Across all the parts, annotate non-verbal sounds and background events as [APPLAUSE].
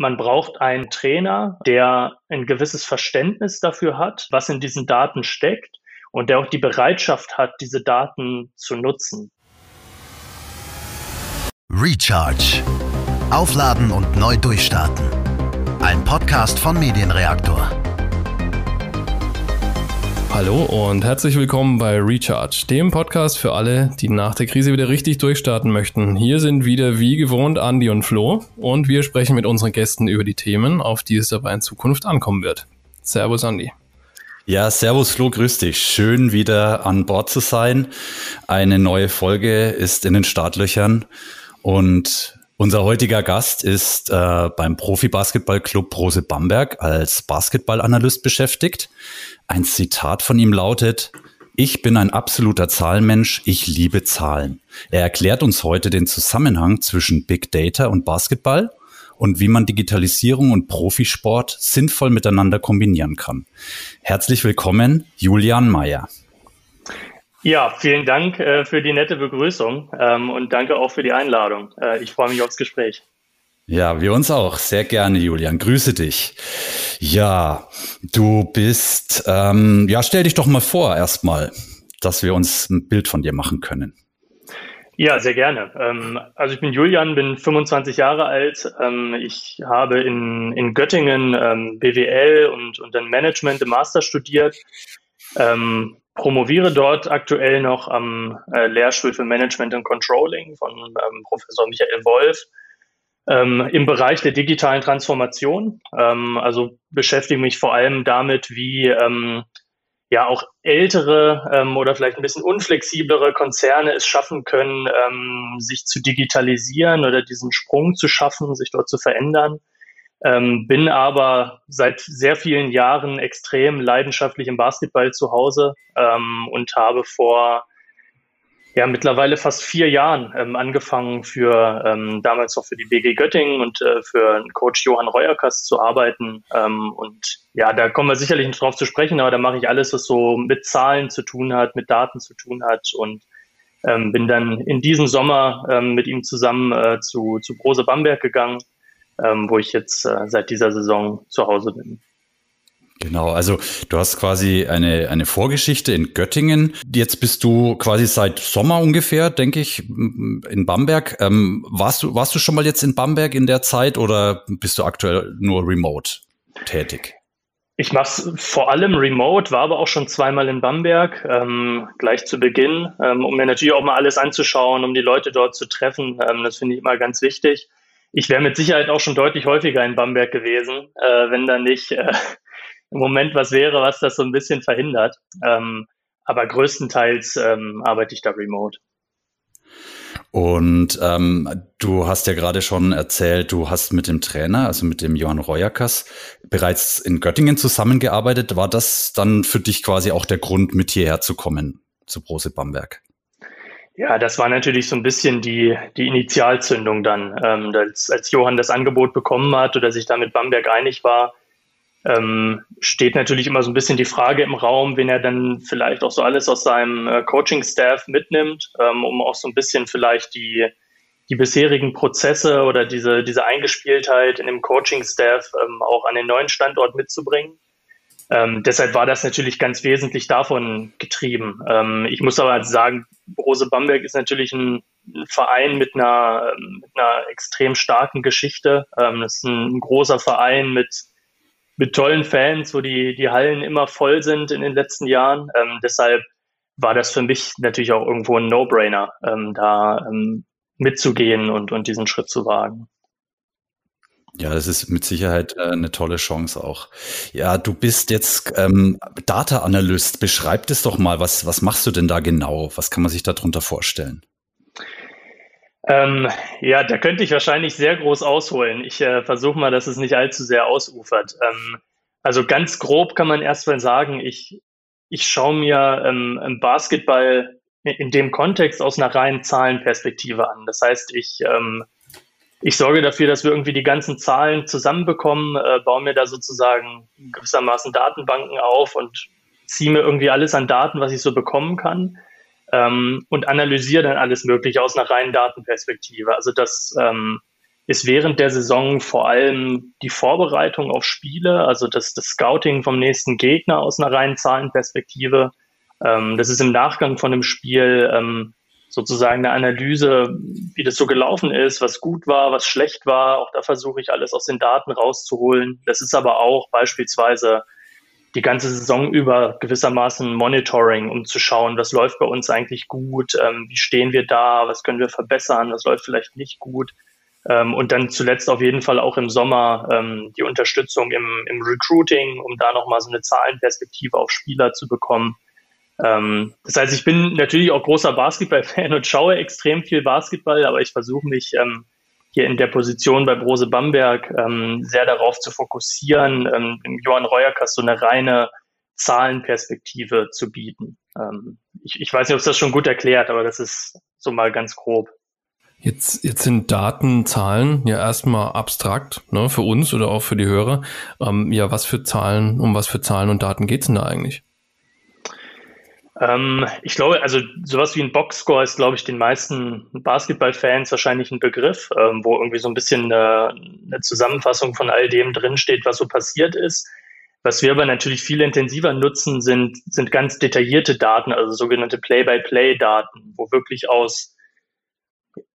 man braucht einen Trainer, der ein gewisses Verständnis dafür hat, was in diesen Daten steckt und der auch die Bereitschaft hat, diese Daten zu nutzen. Recharge. Aufladen und neu durchstarten. Ein Podcast von Medienreaktor. Hallo und herzlich willkommen bei Recharge, dem Podcast für alle, die nach der Krise wieder richtig durchstarten möchten. Hier sind wieder wie gewohnt Andy und Flo und wir sprechen mit unseren Gästen über die Themen, auf die es dabei in Zukunft ankommen wird. Servus Andy. Ja, servus Flo, grüß dich. Schön wieder an Bord zu sein. Eine neue Folge ist in den Startlöchern und unser heutiger Gast ist äh, beim Profi-Basketball-Club Rose Bamberg als Basketballanalyst beschäftigt. Ein Zitat von ihm lautet, ich bin ein absoluter Zahlenmensch, ich liebe Zahlen. Er erklärt uns heute den Zusammenhang zwischen Big Data und Basketball und wie man Digitalisierung und Profisport sinnvoll miteinander kombinieren kann. Herzlich willkommen, Julian Mayer. Ja, vielen Dank äh, für die nette Begrüßung ähm, und danke auch für die Einladung. Äh, ich freue mich aufs Gespräch. Ja, wir uns auch. Sehr gerne, Julian. Grüße dich. Ja, du bist, ähm, ja, stell dich doch mal vor erstmal, dass wir uns ein Bild von dir machen können. Ja, sehr gerne. Ähm, also ich bin Julian, bin 25 Jahre alt. Ähm, ich habe in, in Göttingen ähm, BWL und, und dann Management im Master studiert. Ähm, promoviere dort aktuell noch am äh, Lehrstuhl für Management und Controlling von ähm, Professor Michael Wolf ähm, im Bereich der digitalen Transformation. Ähm, also beschäftige mich vor allem damit, wie ähm, ja auch ältere ähm, oder vielleicht ein bisschen unflexiblere Konzerne es schaffen können, ähm, sich zu digitalisieren oder diesen Sprung zu schaffen, sich dort zu verändern. Ähm, bin aber seit sehr vielen Jahren extrem leidenschaftlich im Basketball zu Hause ähm, und habe vor ja mittlerweile fast vier Jahren ähm, angefangen für ähm, damals noch für die BG Göttingen und äh, für Coach Johann Reuerkas zu arbeiten. Ähm, und ja, da kommen wir sicherlich nicht drauf zu sprechen, aber da mache ich alles, was so mit Zahlen zu tun hat, mit Daten zu tun hat und ähm, bin dann in diesem Sommer ähm, mit ihm zusammen äh, zu, zu Brose Bamberg gegangen wo ich jetzt äh, seit dieser Saison zu Hause bin. Genau, also du hast quasi eine, eine Vorgeschichte in Göttingen. Jetzt bist du quasi seit Sommer ungefähr, denke ich, in Bamberg. Ähm, warst, du, warst du schon mal jetzt in Bamberg in der Zeit oder bist du aktuell nur remote tätig? Ich mache es vor allem remote, war aber auch schon zweimal in Bamberg, ähm, gleich zu Beginn, ähm, um mir natürlich auch mal alles anzuschauen, um die Leute dort zu treffen. Ähm, das finde ich immer ganz wichtig ich wäre mit Sicherheit auch schon deutlich häufiger in Bamberg gewesen, äh, wenn da nicht äh, im Moment was wäre, was das so ein bisschen verhindert. Ähm, aber größtenteils ähm, arbeite ich da remote. Und ähm, du hast ja gerade schon erzählt, du hast mit dem Trainer, also mit dem Johann Reuerkas, bereits in Göttingen zusammengearbeitet. War das dann für dich quasi auch der Grund, mit hierher zu kommen, zu Brose Bamberg? Ja, das war natürlich so ein bisschen die, die Initialzündung dann. Ähm, als, als Johann das Angebot bekommen hat oder sich da mit Bamberg einig war, ähm, steht natürlich immer so ein bisschen die Frage im Raum, wen er dann vielleicht auch so alles aus seinem äh, Coaching-Staff mitnimmt, ähm, um auch so ein bisschen vielleicht die, die bisherigen Prozesse oder diese, diese Eingespieltheit in dem Coaching-Staff ähm, auch an den neuen Standort mitzubringen. Ähm, deshalb war das natürlich ganz wesentlich davon getrieben. Ähm, ich muss aber sagen, Rose Bamberg ist natürlich ein, ein Verein mit einer, mit einer extrem starken Geschichte. Ähm, das ist ein, großer Verein mit, mit tollen Fans, wo die, die Hallen immer voll sind in den letzten Jahren. Ähm, deshalb war das für mich natürlich auch irgendwo ein No-Brainer, ähm, da ähm, mitzugehen und, und diesen Schritt zu wagen. Ja, das ist mit Sicherheit äh, eine tolle Chance auch. Ja, du bist jetzt ähm, Data Analyst. Beschreib das doch mal. Was, was machst du denn da genau? Was kann man sich darunter vorstellen? Ähm, ja, da könnte ich wahrscheinlich sehr groß ausholen. Ich äh, versuche mal, dass es nicht allzu sehr ausufert. Ähm, also ganz grob kann man erstmal sagen, ich, ich schaue mir ähm, Basketball in dem Kontext aus einer reinen Zahlenperspektive an. Das heißt, ich ähm, ich sorge dafür, dass wir irgendwie die ganzen Zahlen zusammenbekommen, äh, baue mir da sozusagen gewissermaßen Datenbanken auf und ziehe mir irgendwie alles an Daten, was ich so bekommen kann ähm, und analysiere dann alles Mögliche aus einer reinen Datenperspektive. Also das, ähm, ist während der Saison vor allem die Vorbereitung auf Spiele, also das, das Scouting vom nächsten Gegner aus einer reinen Zahlenperspektive. Ähm, das ist im Nachgang von dem Spiel ähm, sozusagen eine Analyse, wie das so gelaufen ist, was gut war, was schlecht war. Auch da versuche ich alles aus den Daten rauszuholen. Das ist aber auch beispielsweise die ganze Saison über gewissermaßen Monitoring, um zu schauen, was läuft bei uns eigentlich gut, ähm, wie stehen wir da, was können wir verbessern, was läuft vielleicht nicht gut. Ähm, und dann zuletzt auf jeden Fall auch im Sommer ähm, die Unterstützung im, im Recruiting, um da nochmal so eine Zahlenperspektive auf Spieler zu bekommen. Ähm, das heißt, ich bin natürlich auch großer Basketball-Fan und schaue extrem viel Basketball, aber ich versuche mich ähm, hier in der Position bei Brose Bamberg ähm, sehr darauf zu fokussieren, ähm, Johann Reuerkast so eine reine Zahlenperspektive zu bieten. Ähm, ich, ich weiß nicht, ob es das schon gut erklärt, aber das ist so mal ganz grob. Jetzt, jetzt sind Daten, Zahlen ja erstmal abstrakt, ne, für uns oder auch für die Hörer. Ähm, ja, was für Zahlen, um was für Zahlen und Daten geht's denn da eigentlich? Ähm, ich glaube, also sowas wie ein Boxscore ist, glaube ich, den meisten Basketballfans wahrscheinlich ein Begriff, ähm, wo irgendwie so ein bisschen eine, eine Zusammenfassung von all dem drinsteht, was so passiert ist. Was wir aber natürlich viel intensiver nutzen, sind, sind ganz detaillierte Daten, also sogenannte Play-by-Play-Daten, wo wirklich aus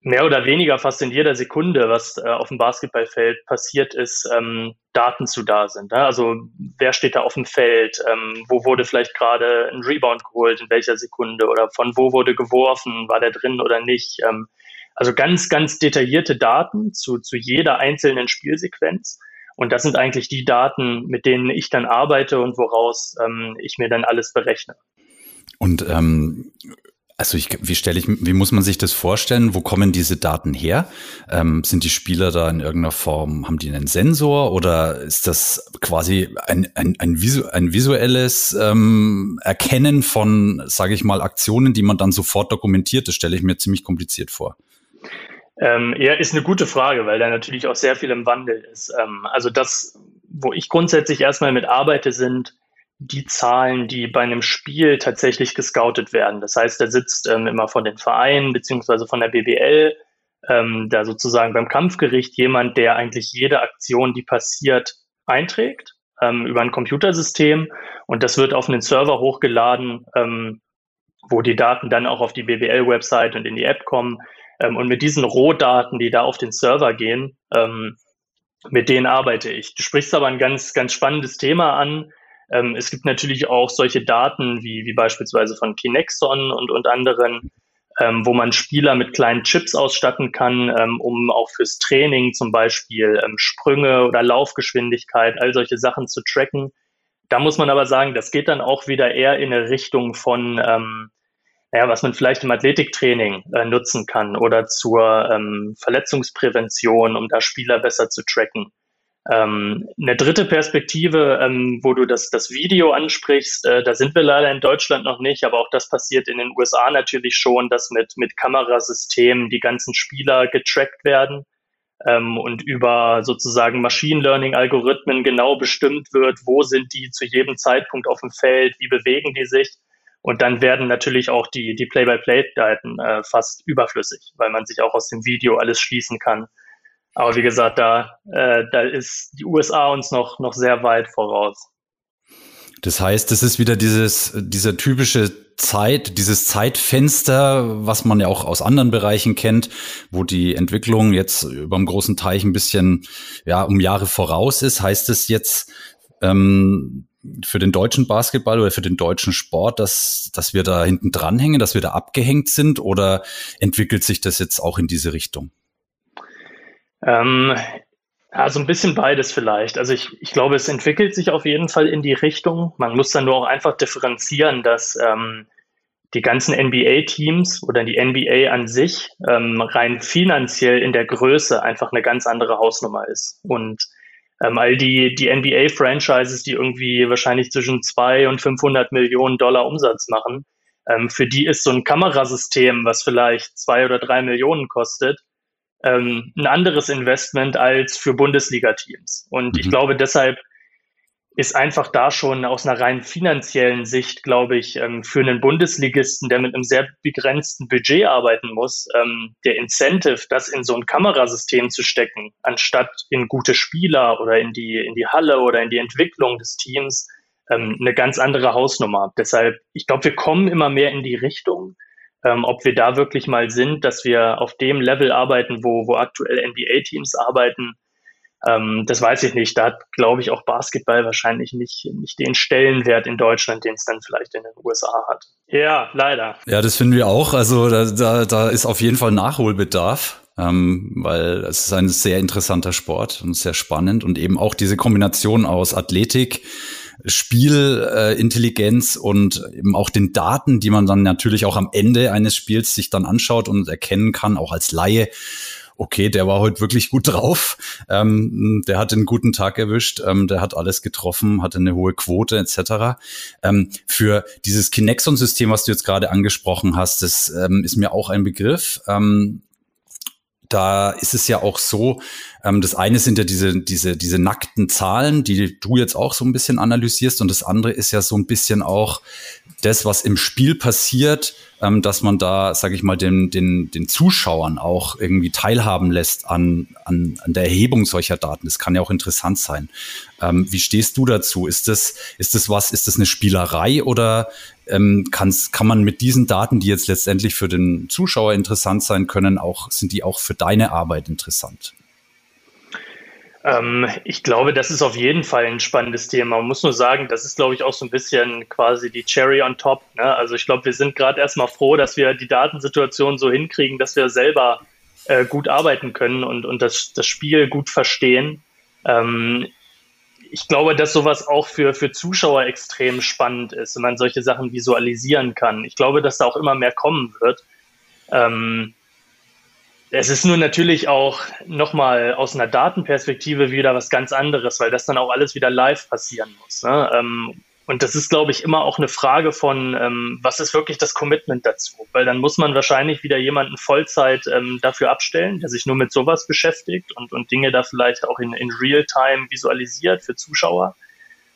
mehr oder weniger fast in jeder Sekunde, was äh, auf dem Basketballfeld passiert ist, ähm, Daten zu da sind. Ne? Also wer steht da auf dem Feld, ähm, wo wurde vielleicht gerade ein Rebound geholt, in welcher Sekunde oder von wo wurde geworfen, war der drin oder nicht. Ähm, also ganz, ganz detaillierte Daten zu, zu jeder einzelnen Spielsequenz. Und das sind eigentlich die Daten, mit denen ich dann arbeite und woraus ähm, ich mir dann alles berechne. Und ähm, also ich, wie stelle ich, wie muss man sich das vorstellen? Wo kommen diese Daten her? Ähm, sind die Spieler da in irgendeiner Form, haben die einen Sensor oder ist das quasi ein, ein, ein, visu ein visuelles ähm, Erkennen von, sage ich mal, Aktionen, die man dann sofort dokumentiert? Das stelle ich mir ziemlich kompliziert vor. Ähm, ja, ist eine gute Frage, weil da natürlich auch sehr viel im Wandel ist. Ähm, also das, wo ich grundsätzlich erstmal mit arbeite, sind die Zahlen, die bei einem Spiel tatsächlich gescoutet werden. Das heißt, da sitzt ähm, immer von den Vereinen beziehungsweise von der BBL ähm, da sozusagen beim Kampfgericht jemand, der eigentlich jede Aktion, die passiert, einträgt ähm, über ein Computersystem und das wird auf einen Server hochgeladen, ähm, wo die Daten dann auch auf die BBL-Website und in die App kommen. Ähm, und mit diesen Rohdaten, die da auf den Server gehen, ähm, mit denen arbeite ich. Du sprichst aber ein ganz, ganz spannendes Thema an, ähm, es gibt natürlich auch solche Daten wie, wie beispielsweise von Kinexon und, und anderen, ähm, wo man Spieler mit kleinen Chips ausstatten kann, ähm, um auch fürs Training zum Beispiel ähm, Sprünge oder Laufgeschwindigkeit, all solche Sachen zu tracken. Da muss man aber sagen, das geht dann auch wieder eher in eine Richtung von, ähm, naja, was man vielleicht im Athletiktraining äh, nutzen kann oder zur ähm, Verletzungsprävention, um da Spieler besser zu tracken. Ähm, eine dritte Perspektive, ähm, wo du das, das Video ansprichst, äh, da sind wir leider in Deutschland noch nicht, aber auch das passiert in den USA natürlich schon, dass mit, mit Kamerasystemen die ganzen Spieler getrackt werden ähm, und über sozusagen Machine Learning-Algorithmen genau bestimmt wird, wo sind die zu jedem Zeitpunkt auf dem Feld, wie bewegen die sich. Und dann werden natürlich auch die, die Play-by-Play-Daten äh, fast überflüssig, weil man sich auch aus dem Video alles schließen kann. Aber wie gesagt, da, äh, da ist die USA uns noch, noch sehr weit voraus. Das heißt, das ist wieder dieses, dieser typische Zeit, dieses Zeitfenster, was man ja auch aus anderen Bereichen kennt, wo die Entwicklung jetzt über dem großen Teich ein bisschen, ja, um Jahre voraus ist. Heißt es jetzt, ähm, für den deutschen Basketball oder für den deutschen Sport, dass, dass wir da hinten dranhängen, dass wir da abgehängt sind oder entwickelt sich das jetzt auch in diese Richtung? Ähm, also ein bisschen beides vielleicht. Also ich, ich glaube, es entwickelt sich auf jeden Fall in die Richtung. Man muss dann nur auch einfach differenzieren, dass ähm, die ganzen NBA-Teams oder die NBA an sich ähm, rein finanziell in der Größe einfach eine ganz andere Hausnummer ist. Und ähm, all die, die NBA-Franchises, die irgendwie wahrscheinlich zwischen zwei und 500 Millionen Dollar Umsatz machen, ähm, für die ist so ein Kamerasystem, was vielleicht zwei oder drei Millionen kostet, ähm, ein anderes Investment als für Bundesliga-Teams. Und mhm. ich glaube, deshalb ist einfach da schon aus einer rein finanziellen Sicht, glaube ich, ähm, für einen Bundesligisten, der mit einem sehr begrenzten Budget arbeiten muss, ähm, der Incentive, das in so ein Kamerasystem zu stecken, anstatt in gute Spieler oder in die, in die Halle oder in die Entwicklung des Teams, ähm, eine ganz andere Hausnummer. Deshalb, ich glaube, wir kommen immer mehr in die Richtung, ob wir da wirklich mal sind, dass wir auf dem Level arbeiten, wo, wo aktuell NBA-Teams arbeiten, ähm, das weiß ich nicht. Da hat, glaube ich, auch Basketball wahrscheinlich nicht, nicht den Stellenwert in Deutschland, den es dann vielleicht in den USA hat. Ja, leider. Ja, das finden wir auch. Also da, da, da ist auf jeden Fall Nachholbedarf. Ähm, weil es ist ein sehr interessanter Sport und sehr spannend und eben auch diese Kombination aus Athletik, Spielintelligenz äh, und eben auch den Daten, die man dann natürlich auch am Ende eines Spiels sich dann anschaut und erkennen kann, auch als Laie okay, der war heute wirklich gut [LAUGHS] drauf, ähm, der hat einen guten Tag erwischt, ähm, der hat alles getroffen, hatte eine hohe Quote etc. Ähm, für dieses Kinexon-System, was du jetzt gerade angesprochen hast, das ähm, ist mir auch ein Begriff. Ähm, da ist es ja auch so, ähm, das eine sind ja diese, diese, diese nackten Zahlen, die du jetzt auch so ein bisschen analysierst und das andere ist ja so ein bisschen auch das, was im Spiel passiert, ähm, dass man da, sage ich mal, den, den, den Zuschauern auch irgendwie teilhaben lässt an, an, an der Erhebung solcher Daten. Das kann ja auch interessant sein. Ähm, wie stehst du dazu? Ist das, ist das was, ist das eine Spielerei oder ähm, kann's, kann man mit diesen Daten, die jetzt letztendlich für den Zuschauer interessant sein können, auch, sind die auch für deine Arbeit interessant? Ähm, ich glaube, das ist auf jeden Fall ein spannendes Thema. Man muss nur sagen, das ist, glaube ich, auch so ein bisschen quasi die Cherry on top. Ne? Also ich glaube, wir sind gerade erstmal froh, dass wir die Datensituation so hinkriegen, dass wir selber äh, gut arbeiten können und, und das, das Spiel gut verstehen. Ähm, ich glaube, dass sowas auch für, für Zuschauer extrem spannend ist, wenn man solche Sachen visualisieren kann. Ich glaube, dass da auch immer mehr kommen wird. Ähm, es ist nur natürlich auch nochmal aus einer Datenperspektive wieder was ganz anderes, weil das dann auch alles wieder live passieren muss. Ne? Ähm, und das ist, glaube ich, immer auch eine Frage von, ähm, was ist wirklich das Commitment dazu? Weil dann muss man wahrscheinlich wieder jemanden Vollzeit ähm, dafür abstellen, der sich nur mit sowas beschäftigt und, und Dinge da vielleicht auch in, in Real-Time visualisiert für Zuschauer.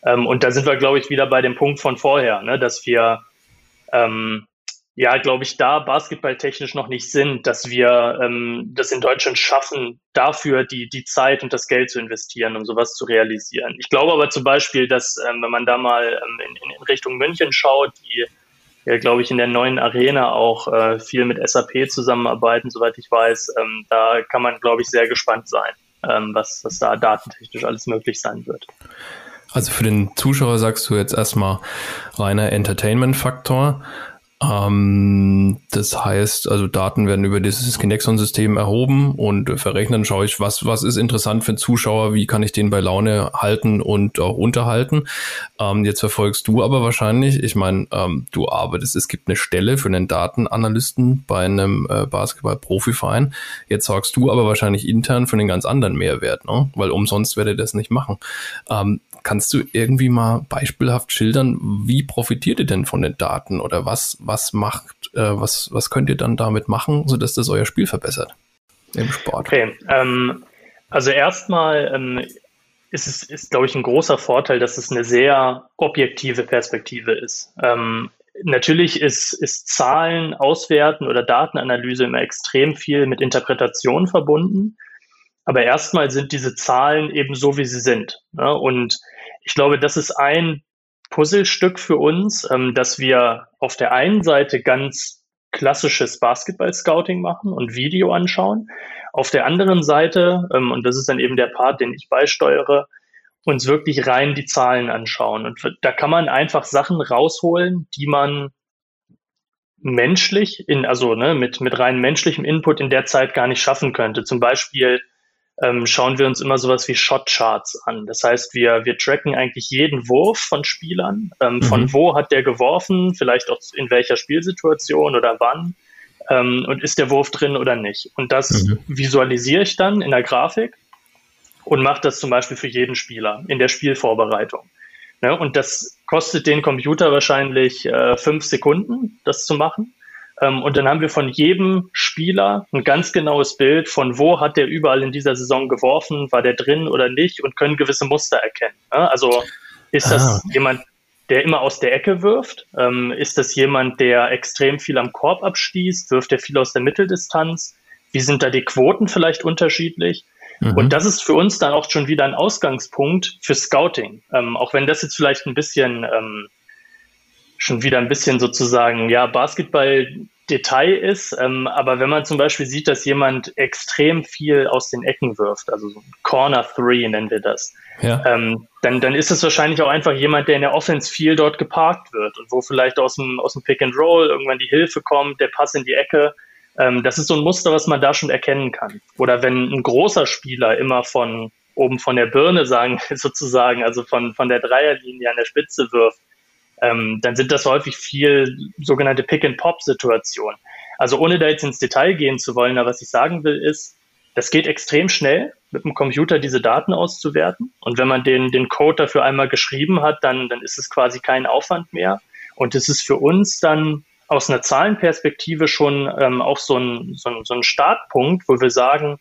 Ähm, und da sind wir, glaube ich, wieder bei dem Punkt von vorher, ne? dass wir ähm, ja, glaube ich, da basketballtechnisch noch nicht sind, dass wir ähm, das in Deutschland schaffen, dafür die, die Zeit und das Geld zu investieren, um sowas zu realisieren. Ich glaube aber zum Beispiel, dass, ähm, wenn man da mal ähm, in, in Richtung München schaut, die ja, glaube ich, in der neuen Arena auch äh, viel mit SAP zusammenarbeiten, soweit ich weiß, ähm, da kann man, glaube ich, sehr gespannt sein, ähm, was, was da datentechnisch alles möglich sein wird. Also für den Zuschauer sagst du jetzt erstmal reiner Entertainment-Faktor. Ähm, das heißt, also Daten werden über dieses Kinexon-System erhoben und verrechnen. Dann schaue ich, was, was ist interessant für den Zuschauer, wie kann ich den bei Laune halten und auch unterhalten. Ähm, jetzt verfolgst du aber wahrscheinlich, ich meine, ähm, du arbeitest, es gibt eine Stelle für einen Datenanalysten bei einem äh, Basketball-Profiverein. Jetzt sorgst du aber wahrscheinlich intern für einen ganz anderen Mehrwert, ne? weil umsonst werde das nicht machen. Ähm, Kannst du irgendwie mal beispielhaft schildern, wie profitiert ihr denn von den Daten oder was, was macht, äh, was, was könnt ihr dann damit machen, sodass das euer Spiel verbessert im Sport? Okay, ähm, also erstmal ähm, ist es, ist, glaube ich, ein großer Vorteil, dass es eine sehr objektive Perspektive ist. Ähm, natürlich ist, ist Zahlen auswerten oder Datenanalyse immer extrem viel mit Interpretation verbunden. Aber erstmal sind diese Zahlen eben so, wie sie sind. Ne? Und ich glaube, das ist ein Puzzlestück für uns, ähm, dass wir auf der einen Seite ganz klassisches Basketball-Scouting machen und Video anschauen. Auf der anderen Seite, ähm, und das ist dann eben der Part, den ich beisteuere, uns wirklich rein die Zahlen anschauen. Und da kann man einfach Sachen rausholen, die man menschlich in, also ne, mit, mit rein menschlichem Input in der Zeit gar nicht schaffen könnte. Zum Beispiel ähm, schauen wir uns immer sowas wie Shotcharts an. Das heißt, wir, wir tracken eigentlich jeden Wurf von Spielern. Ähm, mhm. Von wo hat der geworfen, vielleicht auch in welcher Spielsituation oder wann. Ähm, und ist der Wurf drin oder nicht. Und das mhm. visualisiere ich dann in der Grafik und mache das zum Beispiel für jeden Spieler in der Spielvorbereitung. Ne, und das kostet den Computer wahrscheinlich äh, fünf Sekunden, das zu machen. Ähm, und dann haben wir von jedem Spieler ein ganz genaues Bild von wo hat der überall in dieser Saison geworfen, war der drin oder nicht und können gewisse Muster erkennen. Also Ist ah. das jemand, der immer aus der Ecke wirft? Ähm, ist das jemand, der extrem viel am Korb abstießt? Wirft er viel aus der Mitteldistanz? Wie sind da die Quoten vielleicht unterschiedlich? Mhm. Und das ist für uns dann auch schon wieder ein Ausgangspunkt für Scouting. Ähm, auch wenn das jetzt vielleicht ein bisschen schon wieder ein bisschen sozusagen, ja, Basketball Detail ist. Ähm, aber wenn man zum Beispiel sieht, dass jemand extrem viel aus den Ecken wirft, also Corner Three nennen wir das, ja. ähm, dann, dann ist es wahrscheinlich auch einfach jemand, der in der Offense viel dort geparkt wird und wo vielleicht aus dem, aus dem Pick and Roll irgendwann die Hilfe kommt, der Pass in die Ecke. Ähm, das ist so ein Muster, was man da schon erkennen kann. Oder wenn ein großer Spieler immer von oben von der Birne sagen, [LAUGHS] sozusagen, also von, von der Dreierlinie an der Spitze wirft, ähm, dann sind das häufig viel sogenannte Pick-and-Pop-Situationen. Also ohne da jetzt ins Detail gehen zu wollen, aber was ich sagen will, ist, das geht extrem schnell, mit dem Computer diese Daten auszuwerten. Und wenn man den, den Code dafür einmal geschrieben hat, dann, dann ist es quasi kein Aufwand mehr. Und es ist für uns dann aus einer Zahlenperspektive schon ähm, auch so ein, so, ein, so ein Startpunkt, wo wir sagen,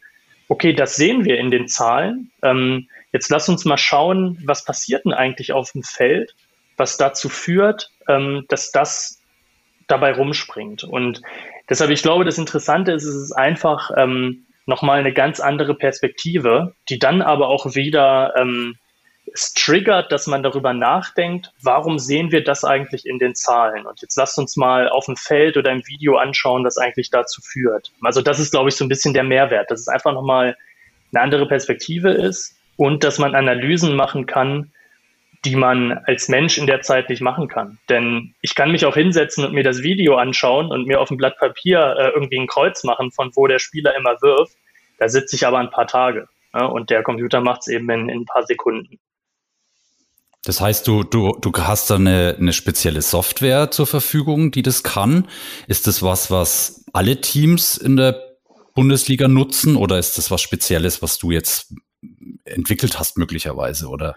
okay, das sehen wir in den Zahlen. Ähm, jetzt lass uns mal schauen, was passiert denn eigentlich auf dem Feld was dazu führt, ähm, dass das dabei rumspringt. Und deshalb, ich glaube, das Interessante ist, es ist einfach ähm, nochmal eine ganz andere Perspektive, die dann aber auch wieder ähm, es triggert, dass man darüber nachdenkt, warum sehen wir das eigentlich in den Zahlen? Und jetzt lasst uns mal auf dem Feld oder im Video anschauen, was eigentlich dazu führt. Also das ist, glaube ich, so ein bisschen der Mehrwert, dass es einfach nochmal eine andere Perspektive ist und dass man Analysen machen kann, die man als Mensch in der Zeit nicht machen kann. Denn ich kann mich auch hinsetzen und mir das Video anschauen und mir auf dem Blatt Papier äh, irgendwie ein Kreuz machen, von wo der Spieler immer wirft. Da sitze ich aber ein paar Tage. Ja, und der Computer macht es eben in, in, ein paar Sekunden. Das heißt, du, du, du hast da eine, eine spezielle Software zur Verfügung, die das kann. Ist das was, was alle Teams in der Bundesliga nutzen oder ist das was Spezielles, was du jetzt entwickelt hast möglicherweise? Oder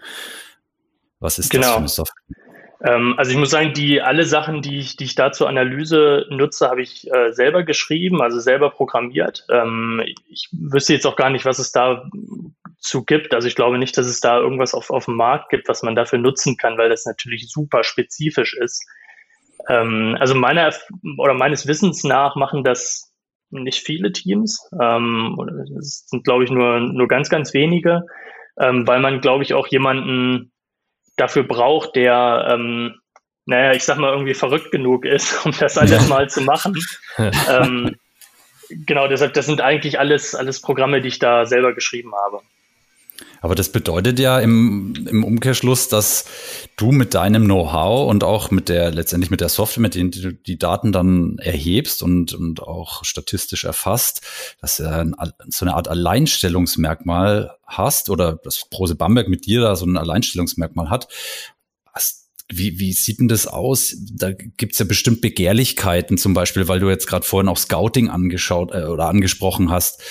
was ist genau. das für eine Software? Ähm, also ich muss sagen, die alle Sachen, die ich, die ich da zur Analyse nutze, habe ich äh, selber geschrieben, also selber programmiert. Ähm, ich wüsste jetzt auch gar nicht, was es da zu gibt. Also ich glaube nicht, dass es da irgendwas auf, auf dem Markt gibt, was man dafür nutzen kann, weil das natürlich super spezifisch ist. Ähm, also meiner oder meines Wissens nach machen das nicht viele Teams. Ähm, es sind, glaube ich, nur, nur ganz, ganz wenige, ähm, weil man, glaube ich, auch jemanden dafür braucht, der, ähm, naja, ich sag mal, irgendwie verrückt genug ist, [LAUGHS] um das alles mal zu machen. [LAUGHS] ähm, genau, deshalb, das sind eigentlich alles, alles Programme, die ich da selber geschrieben habe. Aber das bedeutet ja im, im Umkehrschluss, dass du mit deinem Know-how und auch mit der, letztendlich mit der Software, mit denen du die Daten dann erhebst und, und auch statistisch erfasst, dass du ein, so eine Art Alleinstellungsmerkmal hast oder dass Prose Bamberg mit dir da so ein Alleinstellungsmerkmal hat. Wie, wie sieht denn das aus? Da gibt's ja bestimmt Begehrlichkeiten, zum Beispiel, weil du jetzt gerade vorhin auch Scouting angeschaut äh, oder angesprochen hast.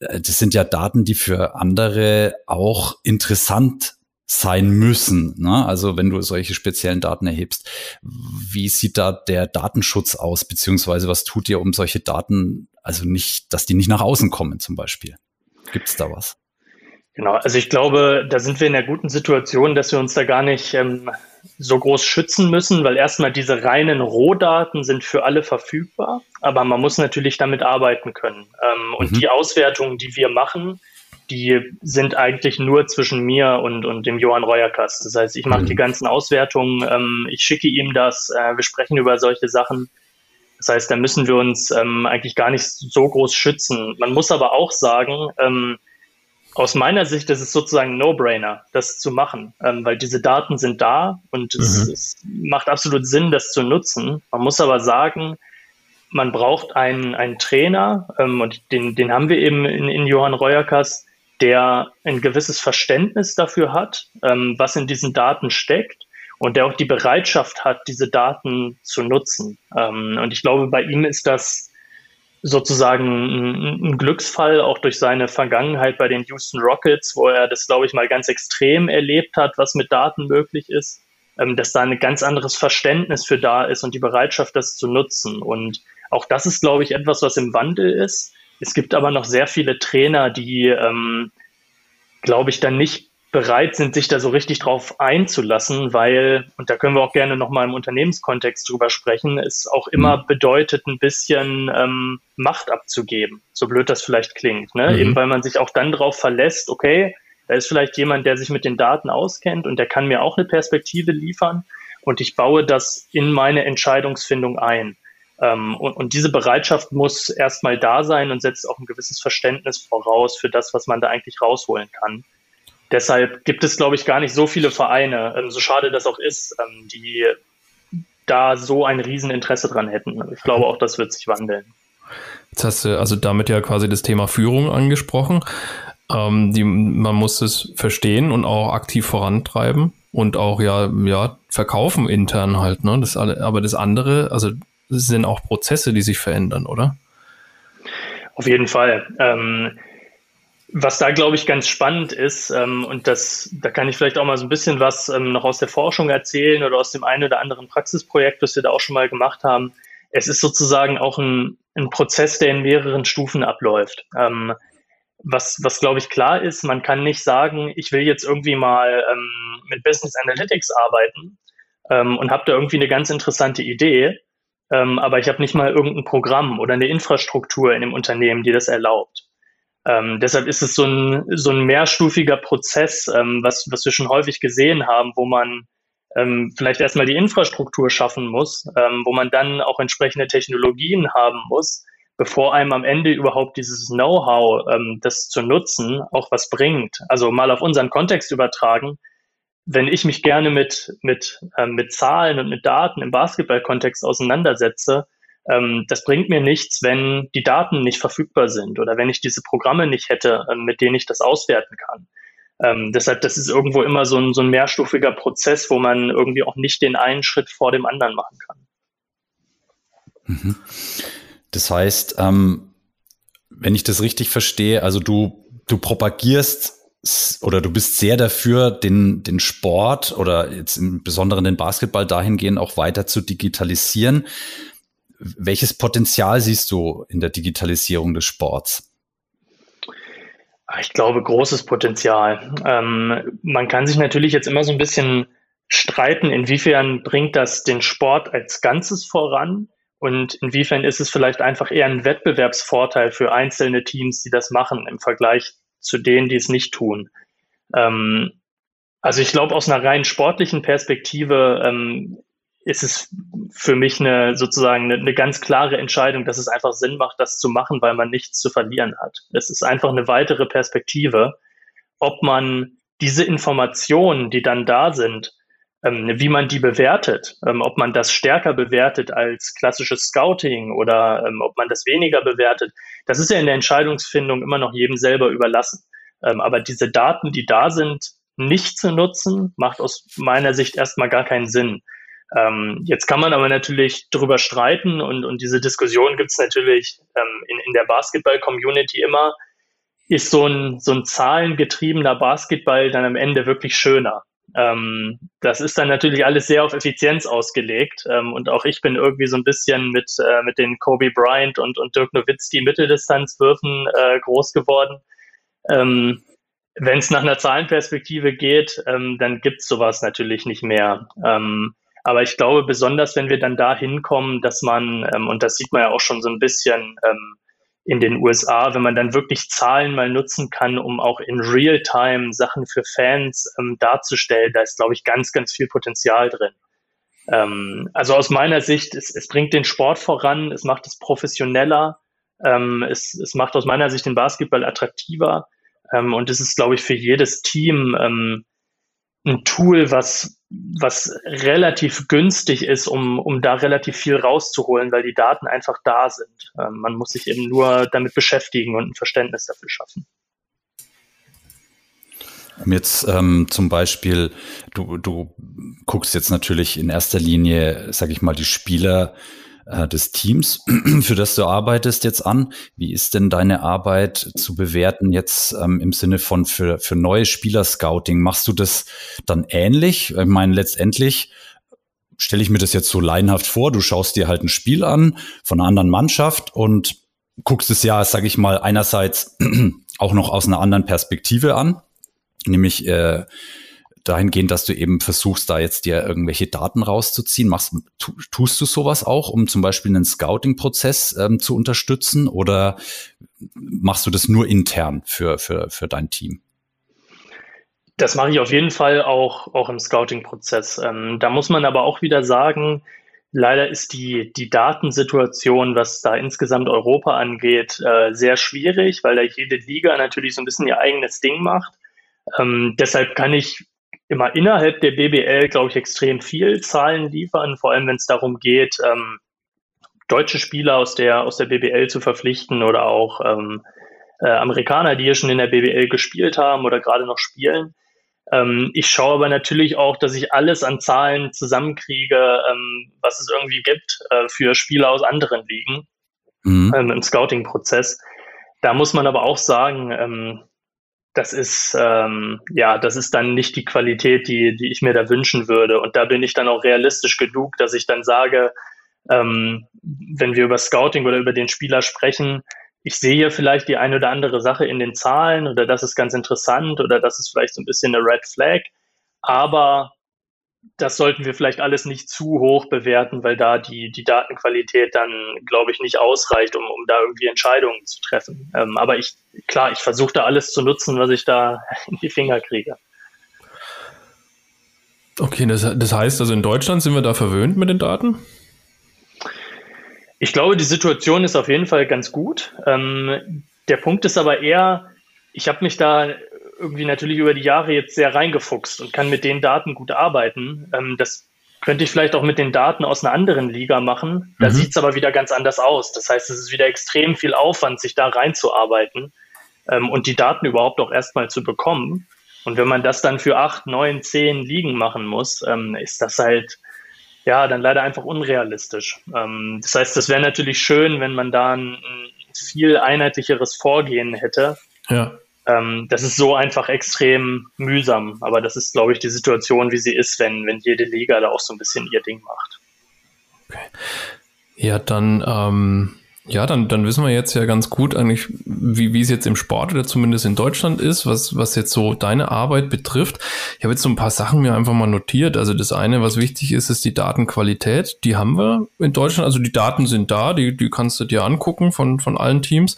Äh, das sind ja Daten, die für andere auch interessant sein müssen. Ne? Also wenn du solche speziellen Daten erhebst, wie sieht da der Datenschutz aus, beziehungsweise was tut ihr, um solche Daten, also nicht, dass die nicht nach außen kommen zum Beispiel? Gibt's da was? Genau, also ich glaube, da sind wir in einer guten Situation, dass wir uns da gar nicht ähm, so groß schützen müssen, weil erstmal diese reinen Rohdaten sind für alle verfügbar, aber man muss natürlich damit arbeiten können. Ähm, und mhm. die Auswertungen, die wir machen, die sind eigentlich nur zwischen mir und, und dem Johann Reuerkast. Das heißt, ich mache mhm. die ganzen Auswertungen, ähm, ich schicke ihm das, äh, wir sprechen über solche Sachen. Das heißt, da müssen wir uns ähm, eigentlich gar nicht so groß schützen. Man muss aber auch sagen, ähm, aus meiner Sicht ist es sozusagen ein No-Brainer, das zu machen, ähm, weil diese Daten sind da und es, mhm. es, macht absolut Sinn, das zu nutzen. Man muss aber sagen, man braucht einen, einen Trainer ähm, und den, den haben wir eben in, in Johann Reuerkas, der ein gewisses Verständnis dafür hat, ähm, was in diesen Daten steckt und der auch die Bereitschaft hat, diese Daten zu nutzen. Ähm, und ich glaube, bei ihm ist das sozusagen ein, Glücksfall, auch durch seine Vergangenheit bei den Houston Rockets, wo er das, glaube ich, mal ganz extrem erlebt hat, was mit Daten möglich ist, ähm, dass da ein ganz anderes Verständnis für da ist und die Bereitschaft, das zu nutzen. Und auch das ist, glaube ich, etwas, was im Wandel ist. Es gibt aber noch sehr viele Trainer, die, ähm, glaube ich, dann nicht bereit sind, sich da so richtig drauf einzulassen, weil, und da können wir auch gerne nochmal im Unternehmenskontext drüber sprechen, es auch immer mhm. bedeutet, ein bisschen ähm, Macht abzugeben, so blöd das vielleicht klingt. Ne? Mhm. Eben weil man sich auch dann darauf verlässt, okay, da ist vielleicht jemand, der sich mit den Daten auskennt und der kann mir auch eine Perspektive liefern und ich baue das in meine Entscheidungsfindung ein. Ähm, und, und diese Bereitschaft muss erstmal da sein und setzt auch ein gewisses Verständnis voraus für das, was man da eigentlich rausholen kann deshalb gibt es, glaube ich, gar nicht so viele Vereine, ähm, so schade das auch ist, ähm, die da so ein Rieseninteresse dran hätten. Ich glaube auch, das wird sich wandeln. Jetzt hast du also damit ja quasi das Thema Führung angesprochen. Ähm, die, man muss es verstehen und auch aktiv vorantreiben und auch ja, ja, verkaufen intern halt, ne? Das alle, aber das andere, also das sind auch Prozesse, die sich verändern, oder? Auf jeden Fall. Ähm, was da, glaube ich, ganz spannend ist, ähm, und das, da kann ich vielleicht auch mal so ein bisschen was ähm, noch aus der Forschung erzählen oder aus dem einen oder anderen Praxisprojekt, das wir da auch schon mal gemacht haben. Es ist sozusagen auch ein, ein Prozess, der in mehreren Stufen abläuft. Ähm, was, was glaube ich klar ist, man kann nicht sagen, ich will jetzt irgendwie mal ähm, mit Business Analytics arbeiten ähm, und habe da irgendwie eine ganz interessante Idee, ähm, aber ich habe nicht mal irgendein Programm oder eine Infrastruktur in dem Unternehmen, die das erlaubt. Ähm, deshalb ist es so ein, so ein mehrstufiger Prozess, ähm, was, was wir schon häufig gesehen haben, wo man ähm, vielleicht erstmal die Infrastruktur schaffen muss, ähm, wo man dann auch entsprechende Technologien haben muss, bevor einem am Ende überhaupt dieses Know-how, ähm, das zu nutzen, auch was bringt. Also mal auf unseren Kontext übertragen. Wenn ich mich gerne mit, mit, ähm, mit Zahlen und mit Daten im Basketball-Kontext auseinandersetze, ähm, das bringt mir nichts, wenn die Daten nicht verfügbar sind oder wenn ich diese Programme nicht hätte, ähm, mit denen ich das auswerten kann. Ähm, deshalb, das ist irgendwo immer so ein, so ein mehrstufiger Prozess, wo man irgendwie auch nicht den einen Schritt vor dem anderen machen kann. Mhm. Das heißt, ähm, wenn ich das richtig verstehe, also du, du propagierst oder du bist sehr dafür, den, den Sport oder jetzt im Besonderen den Basketball dahingehend auch weiter zu digitalisieren. Welches Potenzial siehst du in der Digitalisierung des Sports? Ich glaube, großes Potenzial. Ähm, man kann sich natürlich jetzt immer so ein bisschen streiten, inwiefern bringt das den Sport als Ganzes voran und inwiefern ist es vielleicht einfach eher ein Wettbewerbsvorteil für einzelne Teams, die das machen im Vergleich zu denen, die es nicht tun. Ähm, also ich glaube, aus einer rein sportlichen Perspektive ähm, ist es für mich eine sozusagen eine, eine, ganz klare Entscheidung, dass es einfach Sinn macht, das zu machen, weil man nichts zu verlieren hat. Es ist einfach eine weitere Perspektive, ob man diese Informationen, die dann da sind, ähm, wie man die bewertet, ähm, ob man das stärker bewertet als klassisches Scouting oder ähm, ob man das weniger bewertet, das ist ja in der Entscheidungsfindung immer noch jedem selber überlassen. Ähm, aber diese Daten, die da sind, nicht zu nutzen, macht aus meiner Sicht erstmal gar keinen Sinn. Ähm, jetzt kann man aber natürlich darüber streiten und, und diese Diskussion gibt es natürlich ähm, in, in der Basketball-Community immer. Ist so ein, so ein zahlengetriebener Basketball dann am Ende wirklich schöner? Ähm, das ist dann natürlich alles sehr auf Effizienz ausgelegt. Ähm, und auch ich bin irgendwie so ein bisschen mit, äh, mit den Kobe Bryant und, und Dirk Nowitzki Mitteldistanzwürfen äh, groß geworden. Ähm, Wenn es nach einer Zahlenperspektive geht, ähm, dann gibt's sowas natürlich nicht mehr. Ähm, aber ich glaube, besonders wenn wir dann da hinkommen, dass man, ähm, und das sieht man ja auch schon so ein bisschen ähm, in den USA, wenn man dann wirklich Zahlen mal nutzen kann, um auch in Real-Time Sachen für Fans ähm, darzustellen, da ist, glaube ich, ganz, ganz viel Potenzial drin. Ähm, also aus meiner Sicht, es, es bringt den Sport voran, es macht es professioneller, ähm, es, es macht aus meiner Sicht den Basketball attraktiver ähm, und es ist, glaube ich, für jedes Team ein Tool, was, was relativ günstig ist, um, um da relativ viel rauszuholen, weil die Daten einfach da sind. Ähm, man muss sich eben nur damit beschäftigen und ein Verständnis dafür schaffen. Um jetzt ähm, zum Beispiel, du, du guckst jetzt natürlich in erster Linie, sag ich mal, die Spieler äh, des Teams, [CLEARS THROAT] für das du arbeitest, jetzt an. Wie ist denn deine Arbeit zu bewerten jetzt ähm, im Sinne von für, für neue Spieler-Scouting? Machst du das dann ähnlich? Ich meine, letztendlich stelle ich mir das jetzt so leinhaft vor, du schaust dir halt ein Spiel an von einer anderen Mannschaft und guckst es ja, sag ich mal, einerseits [CLEARS THROAT] auch noch aus einer anderen Perspektive an nämlich äh, dahingehend, dass du eben versuchst, da jetzt dir irgendwelche Daten rauszuziehen. Machst, tu, tust du sowas auch, um zum Beispiel einen Scouting-Prozess ähm, zu unterstützen oder machst du das nur intern für, für, für dein Team? Das mache ich auf jeden Fall auch, auch im Scouting-Prozess. Ähm, da muss man aber auch wieder sagen, leider ist die, die Datensituation, was da insgesamt Europa angeht, äh, sehr schwierig, weil da jede Liga natürlich so ein bisschen ihr eigenes Ding macht. Ähm, deshalb kann ich immer innerhalb der BBL, glaube ich, extrem viel Zahlen liefern, vor allem wenn es darum geht, ähm, deutsche Spieler aus der, aus der BBL zu verpflichten oder auch ähm, äh, Amerikaner, die hier schon in der BBL gespielt haben oder gerade noch spielen. Ähm, ich schaue aber natürlich auch, dass ich alles an Zahlen zusammenkriege, ähm, was es irgendwie gibt äh, für Spieler aus anderen Ligen mhm. ähm, im Scouting-Prozess. Da muss man aber auch sagen, ähm, das ist ähm, ja, das ist dann nicht die Qualität, die, die ich mir da wünschen würde. Und da bin ich dann auch realistisch genug, dass ich dann sage, ähm, wenn wir über Scouting oder über den Spieler sprechen, ich sehe vielleicht die eine oder andere Sache in den Zahlen oder das ist ganz interessant oder das ist vielleicht so ein bisschen eine Red Flag, aber das sollten wir vielleicht alles nicht zu hoch bewerten, weil da die, die Datenqualität dann, glaube ich, nicht ausreicht, um, um da irgendwie Entscheidungen zu treffen. Ähm, aber ich, klar, ich versuche da alles zu nutzen, was ich da [LAUGHS] in die Finger kriege. Okay, das, das heißt also in Deutschland sind wir da verwöhnt mit den Daten? Ich glaube, die Situation ist auf jeden Fall ganz gut. Ähm, der Punkt ist aber eher, ich habe mich da irgendwie natürlich über die Jahre jetzt sehr reingefuchst und kann mit den Daten gut arbeiten. Ähm, das könnte ich vielleicht auch mit den Daten aus einer anderen Liga machen. Da mhm. sieht es aber wieder ganz anders aus. Das heißt, es ist wieder extrem viel Aufwand, sich da reinzuarbeiten ähm, und die Daten überhaupt auch erstmal zu bekommen. Und wenn man das dann für acht, neun, zehn Ligen machen muss, ähm, ist das halt ja dann leider einfach unrealistisch. Ähm, das heißt, das wäre natürlich schön, wenn man da ein, ein viel einheitlicheres Vorgehen hätte. Ja ähm, das ist so einfach extrem mühsam. Aber das ist, glaube ich, die Situation, wie sie ist, wenn, wenn jede Liga da auch so ein bisschen ihr Ding macht. Okay. Ja, dann ähm, ja, dann, dann wissen wir jetzt ja ganz gut eigentlich, wie, wie es jetzt im Sport oder zumindest in Deutschland ist, was, was jetzt so deine Arbeit betrifft. Ich habe jetzt so ein paar Sachen mir einfach mal notiert. Also das eine, was wichtig ist, ist die Datenqualität. Die haben wir in Deutschland. Also die Daten sind da, die, die kannst du dir angucken von, von allen Teams.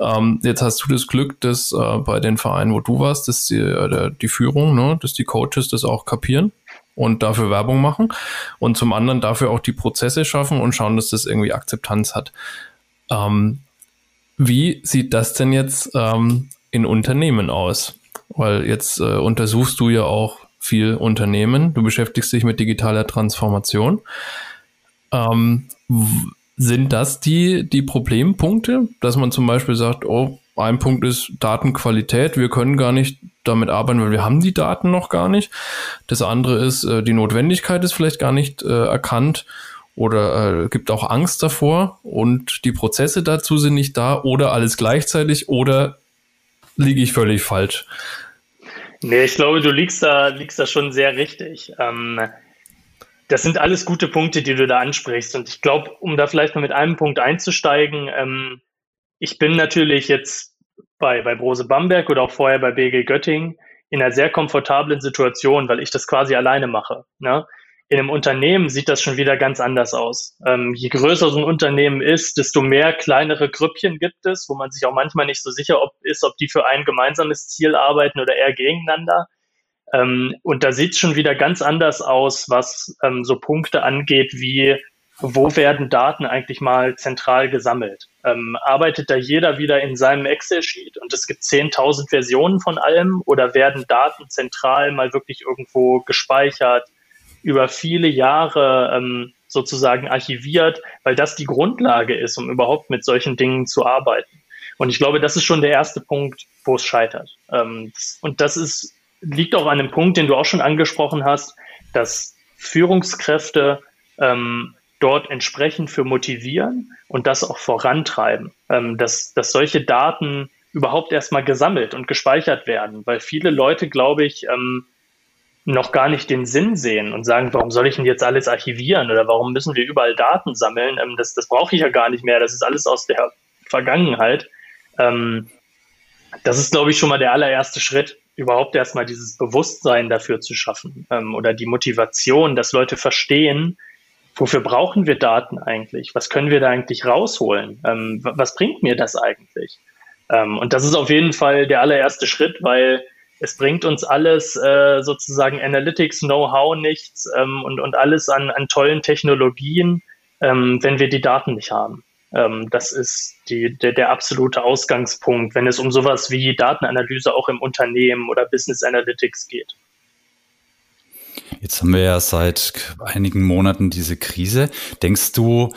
Ähm, jetzt hast du das Glück, dass äh, bei den Vereinen, wo du warst, dass die, äh, die Führung, ne, dass die Coaches das auch kapieren und dafür Werbung machen und zum anderen dafür auch die Prozesse schaffen und schauen, dass das irgendwie Akzeptanz hat. Ähm, wie sieht das denn jetzt ähm, in Unternehmen aus? Weil jetzt äh, untersuchst du ja auch viel Unternehmen, du beschäftigst dich mit digitaler Transformation. Ähm, sind das die, die Problempunkte, dass man zum Beispiel sagt, oh, ein Punkt ist Datenqualität, wir können gar nicht damit arbeiten, weil wir haben die Daten noch gar nicht. Das andere ist, äh, die Notwendigkeit ist vielleicht gar nicht äh, erkannt oder äh, gibt auch Angst davor und die Prozesse dazu sind nicht da oder alles gleichzeitig oder liege ich völlig falsch? Nee, ich glaube, du liegst da, liegst da schon sehr richtig. Ähm, das sind alles gute Punkte, die du da ansprichst. Und ich glaube, um da vielleicht mal mit einem Punkt einzusteigen, ähm, ich bin natürlich jetzt bei, bei Brose Bamberg oder auch vorher bei BG Göttingen in einer sehr komfortablen Situation, weil ich das quasi alleine mache. Ne? In einem Unternehmen sieht das schon wieder ganz anders aus. Ähm, je größer so ein Unternehmen ist, desto mehr kleinere Grüppchen gibt es, wo man sich auch manchmal nicht so sicher ob, ist, ob die für ein gemeinsames Ziel arbeiten oder eher gegeneinander. Ähm, und da sieht es schon wieder ganz anders aus, was ähm, so Punkte angeht, wie wo werden Daten eigentlich mal zentral gesammelt? Ähm, arbeitet da jeder wieder in seinem Excel-Sheet und es gibt 10.000 Versionen von allem oder werden Daten zentral mal wirklich irgendwo gespeichert, über viele Jahre ähm, sozusagen archiviert, weil das die Grundlage ist, um überhaupt mit solchen Dingen zu arbeiten. Und ich glaube, das ist schon der erste Punkt, wo es scheitert. Ähm, und das ist, liegt auch an einem Punkt, den du auch schon angesprochen hast, dass Führungskräfte ähm, dort entsprechend für motivieren und das auch vorantreiben, ähm, dass, dass solche Daten überhaupt erstmal gesammelt und gespeichert werden, weil viele Leute, glaube ich, ähm, noch gar nicht den Sinn sehen und sagen, warum soll ich denn jetzt alles archivieren oder warum müssen wir überall Daten sammeln? Ähm, das das brauche ich ja gar nicht mehr. Das ist alles aus der Vergangenheit. Ähm, das ist, glaube ich, schon mal der allererste Schritt. überhaupt erstmal dieses Bewusstsein dafür zu schaffen ähm, oder die Motivation, dass Leute verstehen, wofür brauchen wir Daten eigentlich? Was können wir da eigentlich rausholen? Was bringt mir das eigentlich? Und das ist auf jeden Fall der allererste Schritt, weil es bringt uns alles äh, sozusagen Analytics, Know-how nichts ähm, und, und alles an, an tollen Technologien, ähm, wenn wir die Daten nicht haben. Ähm, das ist die, der, der absolute Ausgangspunkt, wenn es um sowas wie Datenanalyse auch im Unternehmen oder Business Analytics geht. Jetzt haben wir ja seit einigen Monaten diese Krise. Denkst du,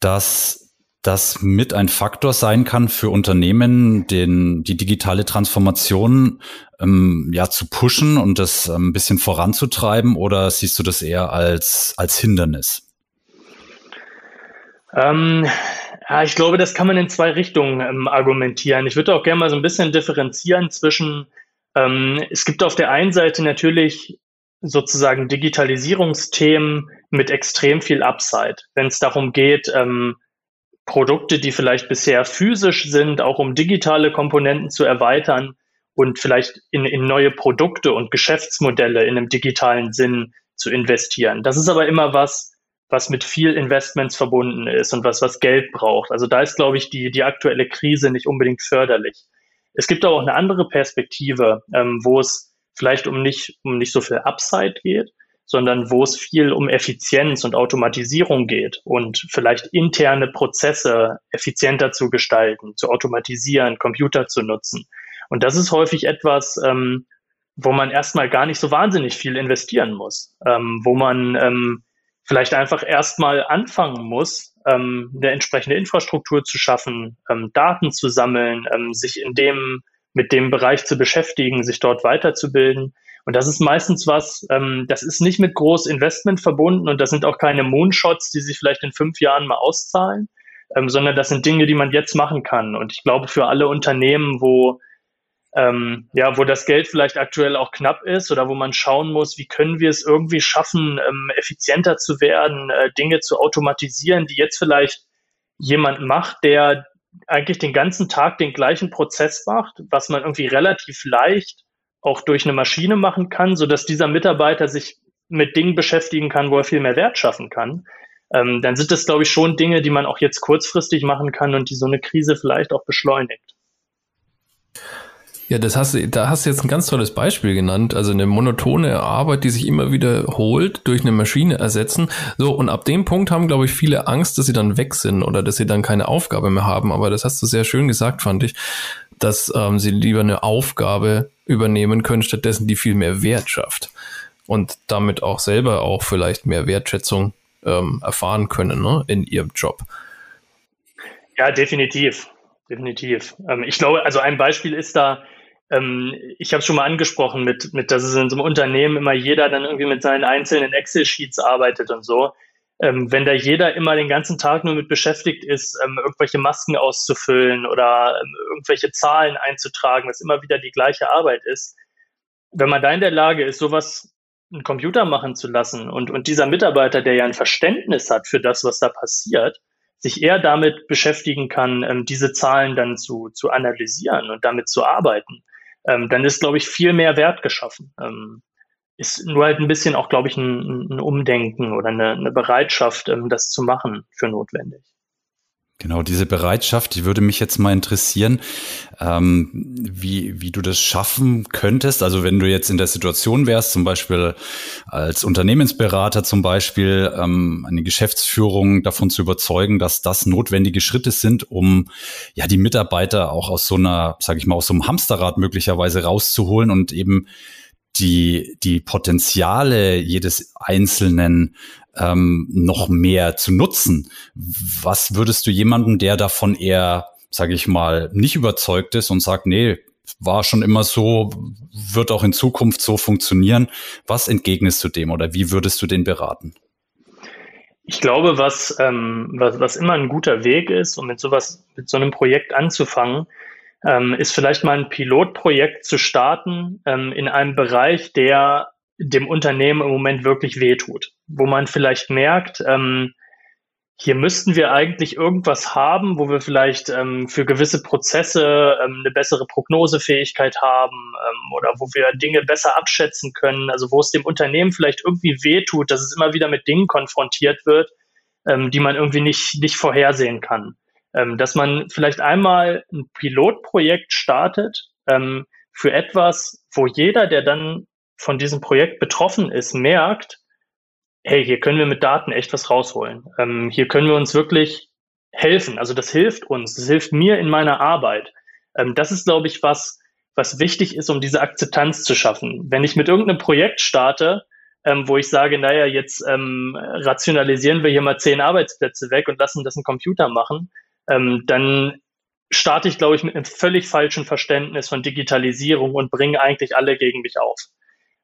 dass das mit ein Faktor sein kann für Unternehmen, den, die digitale Transformation ähm, ja zu pushen und das ein bisschen voranzutreiben oder siehst du das eher als, als Hindernis? Ähm, ja, ich glaube, das kann man in zwei Richtungen ähm, argumentieren. Ich würde auch gerne mal so ein bisschen differenzieren zwischen, ähm, es gibt auf der einen Seite natürlich sozusagen Digitalisierungsthemen mit extrem viel Upside, wenn es darum geht, ähm, Produkte, die vielleicht bisher physisch sind, auch um digitale Komponenten zu erweitern und vielleicht in, in neue Produkte und Geschäftsmodelle in einem digitalen Sinn zu investieren. Das ist aber immer was, was mit viel Investments verbunden ist und was, was Geld braucht. Also da ist, glaube ich, die, die aktuelle Krise nicht unbedingt förderlich. Es gibt aber auch eine andere Perspektive, ähm, wo es vielleicht um nicht, um nicht so viel Upside geht, sondern wo es viel um Effizienz und Automatisierung geht und vielleicht interne Prozesse effizienter zu gestalten, zu automatisieren, Computer zu nutzen. Und das ist häufig etwas, ähm, wo man erstmal gar nicht so wahnsinnig viel investieren muss, ähm, wo man ähm, vielleicht einfach erstmal anfangen muss, ähm, eine entsprechende Infrastruktur zu schaffen, ähm, Daten zu sammeln, ähm, sich in dem, mit dem Bereich zu beschäftigen, sich dort weiterzubilden. Und das ist meistens was, ähm, das ist nicht mit groß Investment verbunden und das sind auch keine Moonshots, die sich vielleicht in fünf Jahren mal auszahlen, ähm, sondern das sind Dinge, die man jetzt machen kann. Und ich glaube, für alle Unternehmen, wo ähm, ja, wo das Geld vielleicht aktuell auch knapp ist oder wo man schauen muss, wie können wir es irgendwie schaffen, ähm, effizienter zu werden, äh, Dinge zu automatisieren, die jetzt vielleicht jemand macht, der eigentlich den ganzen Tag den gleichen Prozess macht, was man irgendwie relativ leicht auch durch eine Maschine machen kann, so dass dieser Mitarbeiter sich mit Dingen beschäftigen kann, wo er viel mehr Wert schaffen kann. Ähm, dann sind das, glaube ich, schon Dinge, die man auch jetzt kurzfristig machen kann und die so eine Krise vielleicht auch beschleunigt. Ja, das hast, da hast du jetzt ein ganz tolles Beispiel genannt. Also eine monotone Arbeit, die sich immer wiederholt, durch eine Maschine ersetzen. So, und ab dem Punkt haben, glaube ich, viele Angst, dass sie dann weg sind oder dass sie dann keine Aufgabe mehr haben. Aber das hast du sehr schön gesagt, fand ich, dass ähm, sie lieber eine Aufgabe übernehmen können, stattdessen die viel mehr Wert schafft. Und damit auch selber auch vielleicht mehr Wertschätzung ähm, erfahren können ne, in ihrem Job. Ja, definitiv definitiv. Ähm, ich glaube, also ein Beispiel ist da, ähm, ich habe es schon mal angesprochen, mit, mit, dass es in so einem Unternehmen immer jeder dann irgendwie mit seinen einzelnen Excel-Sheets arbeitet und so. Ähm, wenn da jeder immer den ganzen Tag nur mit beschäftigt ist, ähm, irgendwelche Masken auszufüllen oder ähm, irgendwelche Zahlen einzutragen, was immer wieder die gleiche Arbeit ist, wenn man da in der Lage ist, sowas einen Computer machen zu lassen und, und dieser Mitarbeiter, der ja ein Verständnis hat für das, was da passiert, sich eher damit beschäftigen kann, ähm, diese Zahlen dann zu, zu analysieren und damit zu arbeiten, ähm, dann ist, glaube ich, viel mehr Wert geschaffen. Ist nur halt ein bisschen auch, glaube ich, ein, ein Umdenken oder eine, eine Bereitschaft, ähm, das zu machen, für notwendig. Genau, diese Bereitschaft, die würde mich jetzt mal interessieren, ähm, wie, wie du das schaffen könntest. Also wenn du jetzt in der Situation wärst, zum Beispiel als Unternehmensberater zum Beispiel, ähm, eine Geschäftsführung davon zu überzeugen, dass das notwendige Schritte sind, um ja die Mitarbeiter auch aus so einer, sage ich mal, aus so einem Hamsterrad möglicherweise rauszuholen und eben die, die Potenziale jedes Einzelnen ähm, noch mehr zu nutzen. Was würdest du jemandem, der davon eher, sage ich mal, nicht überzeugt ist und sagt, nee, war schon immer so, wird auch in Zukunft so funktionieren. Was entgegnest du dem oder wie würdest du den beraten? Ich glaube, was, ähm, was, was immer ein guter Weg ist, um mit sowas, mit so einem Projekt anzufangen, ähm, ist vielleicht mal ein Pilotprojekt zu starten ähm, in einem Bereich, der dem Unternehmen im Moment wirklich wehtut, wo man vielleicht merkt, ähm, hier müssten wir eigentlich irgendwas haben, wo wir vielleicht ähm, für gewisse Prozesse ähm, eine bessere Prognosefähigkeit haben ähm, oder wo wir Dinge besser abschätzen können, also wo es dem Unternehmen vielleicht irgendwie wehtut, dass es immer wieder mit Dingen konfrontiert wird, ähm, die man irgendwie nicht, nicht vorhersehen kann. Ähm, dass man vielleicht einmal ein Pilotprojekt startet ähm, für etwas, wo jeder, der dann von diesem Projekt betroffen ist, merkt, hey, hier können wir mit Daten echt was rausholen. Ähm, hier können wir uns wirklich helfen. Also das hilft uns, das hilft mir in meiner Arbeit. Ähm, das ist, glaube ich, was, was wichtig ist, um diese Akzeptanz zu schaffen. Wenn ich mit irgendeinem Projekt starte, ähm, wo ich sage, naja, jetzt ähm, rationalisieren wir hier mal zehn Arbeitsplätze weg und lassen das ein Computer machen, ähm, dann starte ich, glaube ich, mit einem völlig falschen Verständnis von Digitalisierung und bringe eigentlich alle gegen mich auf.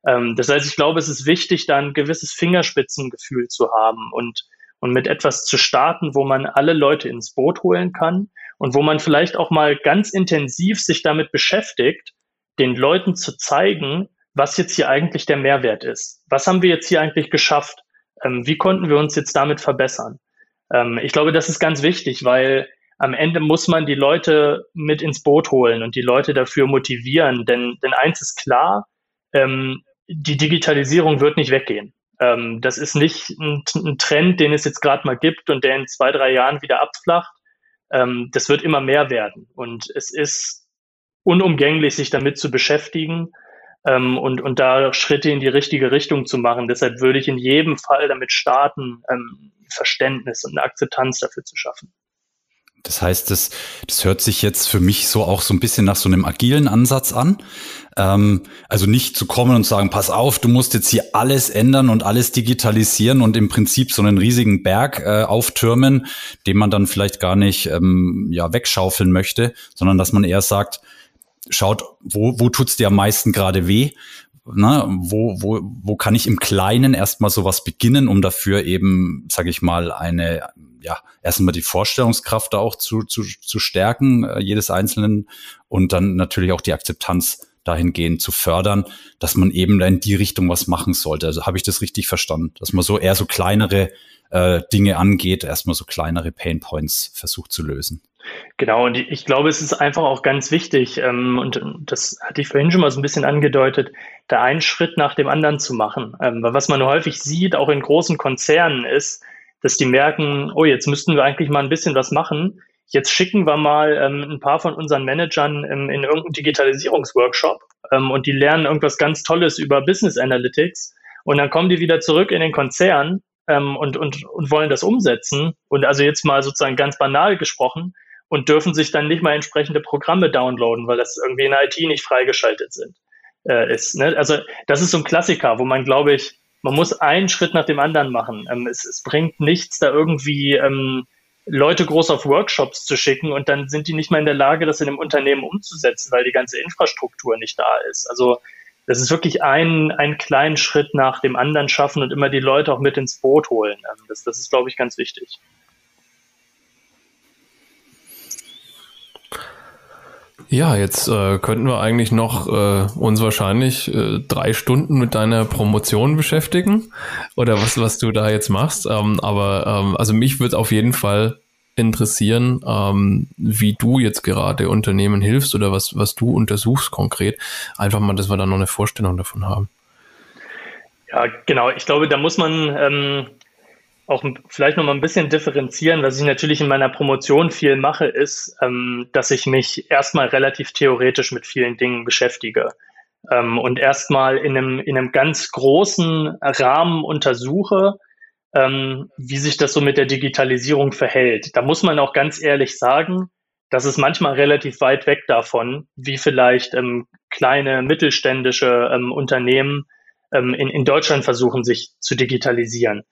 Ähm, das heißt, ich glaube, es ist wichtig, da ein gewisses Fingerspitzengefühl zu haben und, und mit etwas zu starten, wo man alle Leute ins Boot holen kann und wo man vielleicht auch mal ganz intensiv sich damit beschäftigt, den Leuten zu zeigen, was jetzt hier eigentlich der Mehrwert ist. Was haben wir jetzt hier eigentlich geschafft? Ähm, wie konnten wir uns jetzt damit verbessern? Ähm, ich glaube, das ist ganz wichtig, weil am Ende muss man die Leute mit ins Boot holen und die Leute dafür motivieren. Denn, denn eins ist klar, ähm, die Digitalisierung wird nicht weggehen. Ähm, das ist nicht ein, ein Trend, den es jetzt gerade mal gibt und der in zwei, drei Jahren wieder abflacht. Ähm, das wird immer mehr werden. Und es ist unumgänglich, sich damit zu beschäftigen ähm, und, und da Schritte in die richtige Richtung zu machen. Deshalb würde ich in jedem Fall damit starten, ähm, Verständnis und eine Akzeptanz dafür zu schaffen. Das heißt, das, das hört sich jetzt für mich so auch so ein bisschen nach so einem agilen Ansatz an. Ähm, also nicht zu kommen und sagen, pass auf, du musst jetzt hier alles ändern und alles digitalisieren und im Prinzip so einen riesigen Berg äh, auftürmen, den man dann vielleicht gar nicht ähm, ja, wegschaufeln möchte, sondern dass man eher sagt, schaut, wo, wo tut's dir am meisten gerade weh? Na, wo, wo, wo kann ich im Kleinen erstmal sowas beginnen, um dafür eben, sage ich mal, eine ja, erstmal die Vorstellungskraft da auch zu, zu, zu stärken, äh, jedes Einzelnen und dann natürlich auch die Akzeptanz dahingehend zu fördern, dass man eben in die Richtung was machen sollte. Also habe ich das richtig verstanden, dass man so eher so kleinere äh, Dinge angeht, erstmal so kleinere Pain Points versucht zu lösen. Genau, und ich glaube, es ist einfach auch ganz wichtig, ähm, und das hatte ich vorhin schon mal so ein bisschen angedeutet, da einen Schritt nach dem anderen zu machen. Ähm, weil was man häufig sieht, auch in großen Konzernen, ist, dass die merken, oh, jetzt müssten wir eigentlich mal ein bisschen was machen. Jetzt schicken wir mal ähm, ein paar von unseren Managern ähm, in irgendeinen Digitalisierungsworkshop ähm, und die lernen irgendwas ganz Tolles über Business Analytics und dann kommen die wieder zurück in den Konzern ähm, und, und, und wollen das umsetzen und also jetzt mal sozusagen ganz banal gesprochen und dürfen sich dann nicht mal entsprechende Programme downloaden, weil das irgendwie in der IT nicht freigeschaltet sind. Äh, ist, ne? Also das ist so ein Klassiker, wo man, glaube ich, man muss einen Schritt nach dem anderen machen. Ähm, es, es, bringt nichts, da irgendwie ähm, Leute groß auf Workshops zu schicken und dann sind die nicht mal in der Lage, das in einem Unternehmen umzusetzen, weil die ganze Infrastruktur nicht da ist. Also das ist wirklich ein, einen kleinen Schritt nach dem anderen schaffen und immer die Leute auch mit ins Boot holen. Ähm, das, das ist, glaube ich, ganz wichtig. Ja, jetzt äh, könnten wir eigentlich noch äh, uns wahrscheinlich äh, drei Stunden mit deiner Promotion beschäftigen oder was, was du da jetzt machst. Ähm, aber ähm, also mich würde auf jeden Fall interessieren, ähm, wie du jetzt gerade Unternehmen hilfst oder was, was du untersuchst konkret. Einfach mal, dass wir da noch eine Vorstellung davon haben. Ja, genau. Ich glaube, da muss man ähm, auch vielleicht noch mal ein bisschen differenzieren. Was ich natürlich in meiner Promotion viel mache, ist, ähm, dass ich mich erstmal relativ theoretisch mit vielen Dingen beschäftige ähm, und erstmal in einem, in einem ganz großen Rahmen untersuche, ähm, wie sich das so mit der Digitalisierung verhält. Da muss man auch ganz ehrlich sagen, das ist manchmal relativ weit weg davon, wie vielleicht ähm, kleine mittelständische ähm, Unternehmen ähm, in, in Deutschland versuchen, sich zu digitalisieren.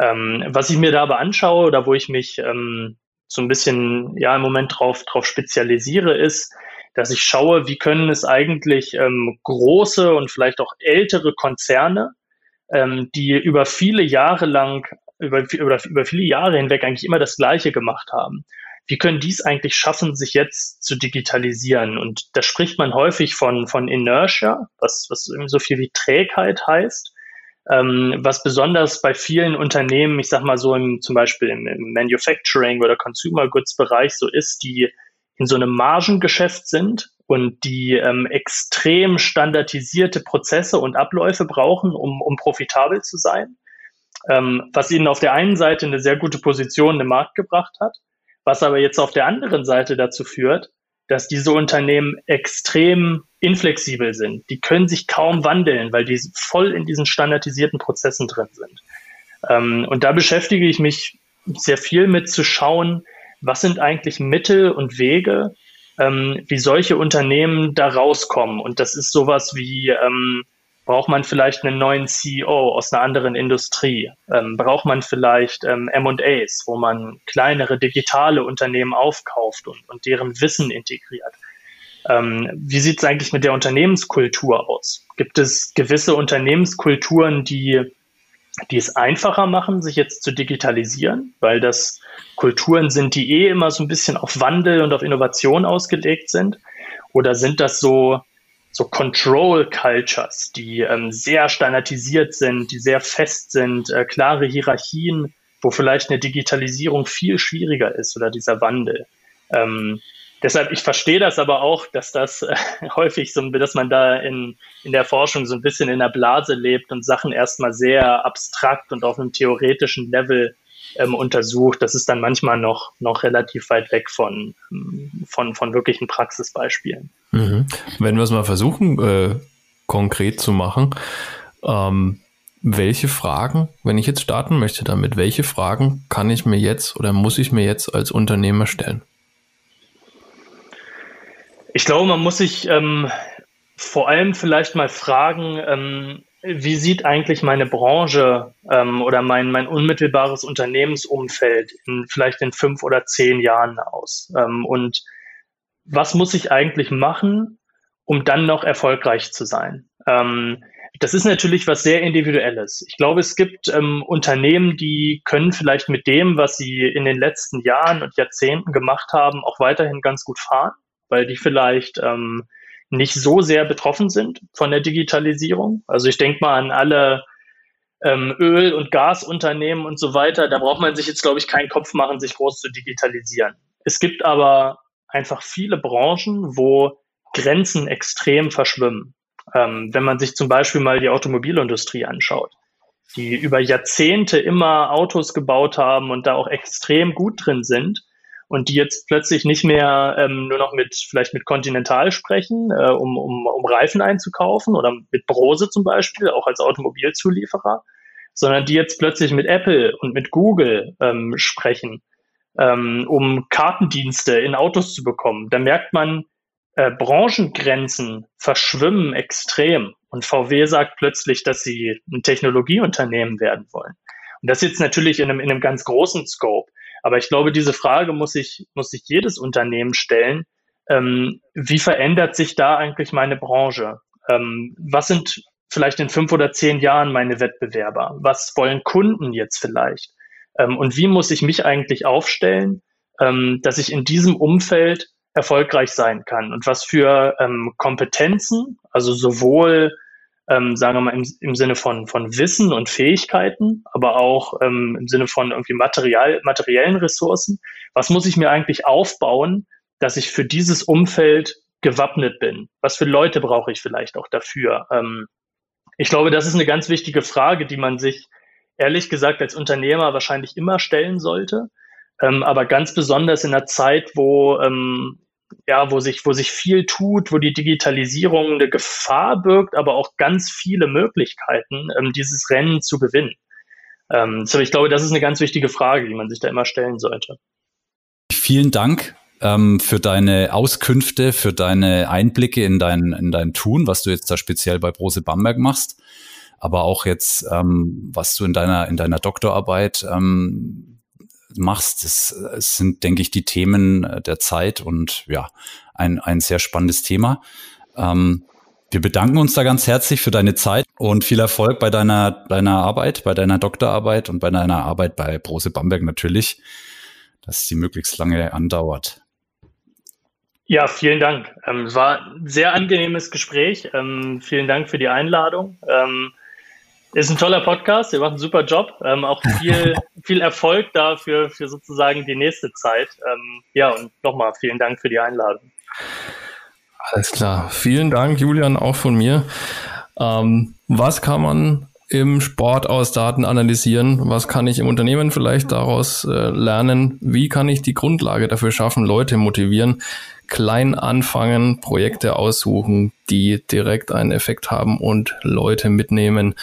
Ähm, was ich mir da aber anschaue oder wo ich mich ähm, so ein bisschen ja im Moment drauf, drauf spezialisiere, ist, dass ich schaue, wie können es eigentlich ähm, große und vielleicht auch ältere Konzerne, ähm, die über viele Jahre lang, über, über, über viele Jahre hinweg eigentlich immer das Gleiche gemacht haben. Wie können dies eigentlich schaffen, sich jetzt zu digitalisieren? Und da spricht man häufig von, von Inertia, was, was so viel wie Trägheit heißt. Ähm, was besonders bei vielen Unternehmen, ich sag mal so im, zum Beispiel im, im Manufacturing oder Consumer Goods Bereich so ist, die in so einem Margengeschäft sind und die ähm, extrem standardisierte Prozesse und Abläufe brauchen, um, um profitabel zu sein, ähm, was ihnen auf der einen Seite eine sehr gute Position im Markt gebracht hat, was aber jetzt auf der anderen Seite dazu führt, dass diese Unternehmen extrem inflexibel sind. Die können sich kaum wandeln, weil die voll in diesen standardisierten Prozessen drin sind. Ähm, und da beschäftige ich mich sehr viel mit zu schauen, was sind eigentlich Mittel und Wege, ähm, wie solche Unternehmen da rauskommen. Und das ist sowas wie ähm, Braucht man vielleicht einen neuen CEO aus einer anderen Industrie? Ähm, braucht man vielleicht ähm, M&As, wo man kleinere digitale Unternehmen aufkauft und, und deren Wissen integriert? Ähm, wie sieht es eigentlich mit der Unternehmenskultur aus? Gibt es gewisse Unternehmenskulturen, die, die es einfacher machen, sich jetzt zu digitalisieren, weil das Kulturen sind, die eh immer so ein bisschen auf Wandel und auf Innovation ausgelegt sind? Oder sind das so so Control Cultures, die ähm, sehr standardisiert sind, die sehr fest sind, äh, klare Hierarchien, wo vielleicht eine Digitalisierung viel schwieriger ist oder dieser Wandel. Ähm, deshalb, ich verstehe das aber auch, dass das äh, [LAUGHS] häufig so, dass man da in, in der Forschung so ein bisschen in der Blase lebt und Sachen erstmal sehr abstrakt und auf einem theoretischen Level ähm, untersucht. Das ist dann manchmal noch, noch relativ weit weg von, von, von wirklichen Praxisbeispielen. Mhm. Wenn wir es mal versuchen, äh, konkret zu machen, ähm, welche Fragen, wenn ich jetzt starten möchte damit, welche Fragen kann ich mir jetzt oder muss ich mir jetzt als Unternehmer stellen? Ich glaube, man muss sich ähm, vor allem vielleicht mal fragen, ähm, wie sieht eigentlich meine Branche ähm, oder mein, mein unmittelbares Unternehmensumfeld in vielleicht in fünf oder zehn Jahren aus? Ähm, und was muss ich eigentlich machen, um dann noch erfolgreich zu sein? Ähm, das ist natürlich was sehr Individuelles. Ich glaube, es gibt ähm, Unternehmen, die können vielleicht mit dem, was sie in den letzten Jahren und Jahrzehnten gemacht haben, auch weiterhin ganz gut fahren, weil die vielleicht ähm, nicht so sehr betroffen sind von der Digitalisierung. Also ich denke mal an alle ähm, Öl- und Gasunternehmen und so weiter. Da braucht man sich jetzt, glaube ich, keinen Kopf machen, sich groß zu digitalisieren. Es gibt aber einfach viele Branchen, wo Grenzen extrem verschwimmen. Ähm, wenn man sich zum Beispiel mal die Automobilindustrie anschaut, die über Jahrzehnte immer Autos gebaut haben und da auch extrem gut drin sind, und die jetzt plötzlich nicht mehr ähm, nur noch mit vielleicht mit Continental sprechen, äh, um, um, um Reifen einzukaufen oder mit Brose zum Beispiel, auch als Automobilzulieferer, sondern die jetzt plötzlich mit Apple und mit Google ähm, sprechen, ähm, um Kartendienste in Autos zu bekommen. Da merkt man, äh, Branchengrenzen verschwimmen extrem. Und VW sagt plötzlich, dass sie ein Technologieunternehmen werden wollen. Und das jetzt natürlich in einem, in einem ganz großen Scope. Aber ich glaube, diese Frage muss sich, muss sich jedes Unternehmen stellen. Ähm, wie verändert sich da eigentlich meine Branche? Ähm, was sind vielleicht in fünf oder zehn Jahren meine Wettbewerber? Was wollen Kunden jetzt vielleicht? Ähm, und wie muss ich mich eigentlich aufstellen, ähm, dass ich in diesem Umfeld erfolgreich sein kann? Und was für ähm, Kompetenzen, also sowohl ähm, sagen wir mal, im, im Sinne von, von Wissen und Fähigkeiten, aber auch ähm, im Sinne von irgendwie Material, materiellen Ressourcen. Was muss ich mir eigentlich aufbauen, dass ich für dieses Umfeld gewappnet bin? Was für Leute brauche ich vielleicht auch dafür? Ähm, ich glaube, das ist eine ganz wichtige Frage, die man sich ehrlich gesagt als Unternehmer wahrscheinlich immer stellen sollte. Ähm, aber ganz besonders in einer Zeit, wo ähm, ja, wo sich, wo sich viel tut, wo die Digitalisierung eine Gefahr birgt, aber auch ganz viele Möglichkeiten, ähm, dieses Rennen zu gewinnen. Ähm, so, ich glaube, das ist eine ganz wichtige Frage, die man sich da immer stellen sollte. Vielen Dank ähm, für deine Auskünfte, für deine Einblicke in dein, in dein Tun, was du jetzt da speziell bei Brose Bamberg machst, aber auch jetzt, ähm, was du in deiner, in deiner Doktorarbeit ähm, machst. Das, das sind, denke ich, die Themen äh, der Zeit und ja, ein, ein sehr spannendes Thema. Ähm, wir bedanken uns da ganz herzlich für deine Zeit und viel Erfolg bei deiner, deiner Arbeit, bei deiner Doktorarbeit und bei deiner Arbeit bei Brose Bamberg natürlich, dass sie möglichst lange andauert. Ja, vielen Dank. Ähm, es war ein sehr angenehmes Gespräch. Ähm, vielen Dank für die Einladung. Ähm, Ist ein toller Podcast, ihr macht einen super Job. Ähm, auch viel, [LAUGHS] viel Erfolg dafür für sozusagen die nächste Zeit. Ähm, ja, und nochmal vielen Dank für die Einladung. Alles klar. Vielen Dank, Julian, auch von mir. Ähm, was kann man im Sport aus Daten analysieren? Was kann ich im Unternehmen vielleicht daraus äh, lernen? Wie kann ich die Grundlage dafür schaffen, Leute motivieren? Klein anfangen, Projekte aussuchen, die direkt einen Effekt haben und Leute mitnehmen.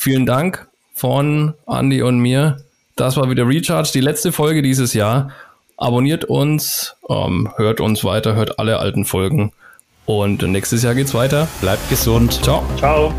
Vielen Dank von Andy und mir. Das war wieder Recharge, die letzte Folge dieses Jahr. Abonniert uns, ähm, hört uns weiter, hört alle alten Folgen. Und nächstes Jahr geht's weiter. Bleibt gesund. Ciao. Ciao.